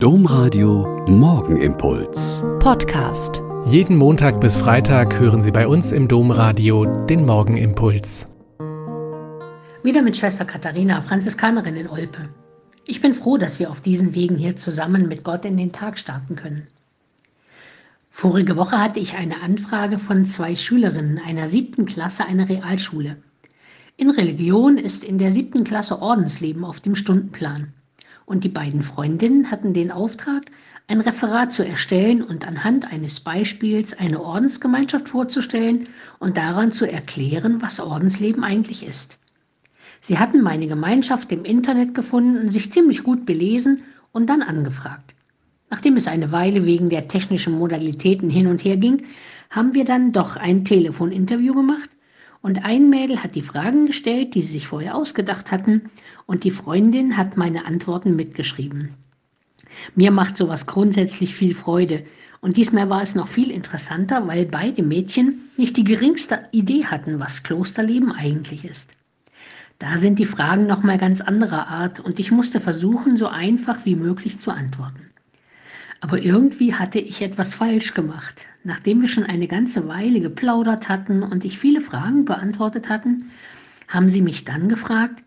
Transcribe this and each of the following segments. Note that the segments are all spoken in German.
Domradio Morgenimpuls. Podcast. Jeden Montag bis Freitag hören Sie bei uns im Domradio den Morgenimpuls. Wieder mit Schwester Katharina, Franziskanerin in Olpe. Ich bin froh, dass wir auf diesen Wegen hier zusammen mit Gott in den Tag starten können. Vorige Woche hatte ich eine Anfrage von zwei Schülerinnen einer siebten Klasse einer Realschule. In Religion ist in der siebten Klasse Ordensleben auf dem Stundenplan und die beiden Freundinnen hatten den Auftrag, ein Referat zu erstellen und anhand eines Beispiels eine Ordensgemeinschaft vorzustellen und daran zu erklären, was Ordensleben eigentlich ist. Sie hatten meine Gemeinschaft im Internet gefunden, sich ziemlich gut belesen und dann angefragt. Nachdem es eine Weile wegen der technischen Modalitäten hin und her ging, haben wir dann doch ein Telefoninterview gemacht und ein Mädel hat die Fragen gestellt, die sie sich vorher ausgedacht hatten, und die Freundin hat meine Antworten mitgeschrieben. Mir macht sowas grundsätzlich viel Freude. Und diesmal war es noch viel interessanter, weil beide Mädchen nicht die geringste Idee hatten, was Klosterleben eigentlich ist. Da sind die Fragen noch mal ganz anderer Art und ich musste versuchen, so einfach wie möglich zu antworten. Aber irgendwie hatte ich etwas falsch gemacht. Nachdem wir schon eine ganze Weile geplaudert hatten und ich viele Fragen beantwortet hatten, haben sie mich dann gefragt,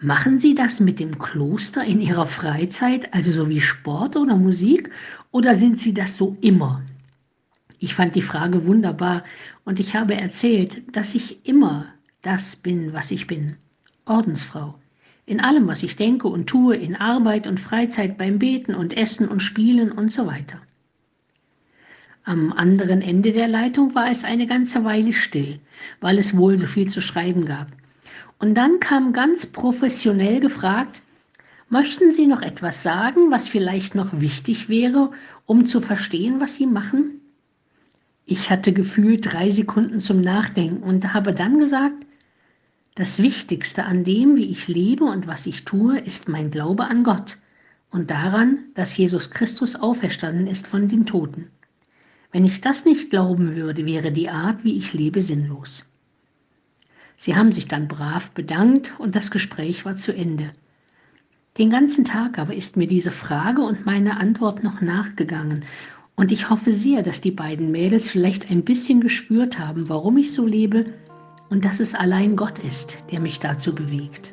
machen Sie das mit dem Kloster in Ihrer Freizeit, also so wie Sport oder Musik, oder sind Sie das so immer? Ich fand die Frage wunderbar und ich habe erzählt, dass ich immer das bin, was ich bin. Ordensfrau. In allem, was ich denke und tue, in Arbeit und Freizeit, beim Beten und Essen und Spielen und so weiter. Am anderen Ende der Leitung war es eine ganze Weile still, weil es wohl so viel zu schreiben gab. Und dann kam ganz professionell gefragt, möchten Sie noch etwas sagen, was vielleicht noch wichtig wäre, um zu verstehen, was Sie machen? Ich hatte gefühlt drei Sekunden zum Nachdenken und habe dann gesagt, das Wichtigste an dem, wie ich lebe und was ich tue, ist mein Glaube an Gott und daran, dass Jesus Christus auferstanden ist von den Toten. Wenn ich das nicht glauben würde, wäre die Art, wie ich lebe, sinnlos. Sie haben sich dann brav bedankt und das Gespräch war zu Ende. Den ganzen Tag aber ist mir diese Frage und meine Antwort noch nachgegangen und ich hoffe sehr, dass die beiden Mädels vielleicht ein bisschen gespürt haben, warum ich so lebe und dass es allein Gott ist, der mich dazu bewegt.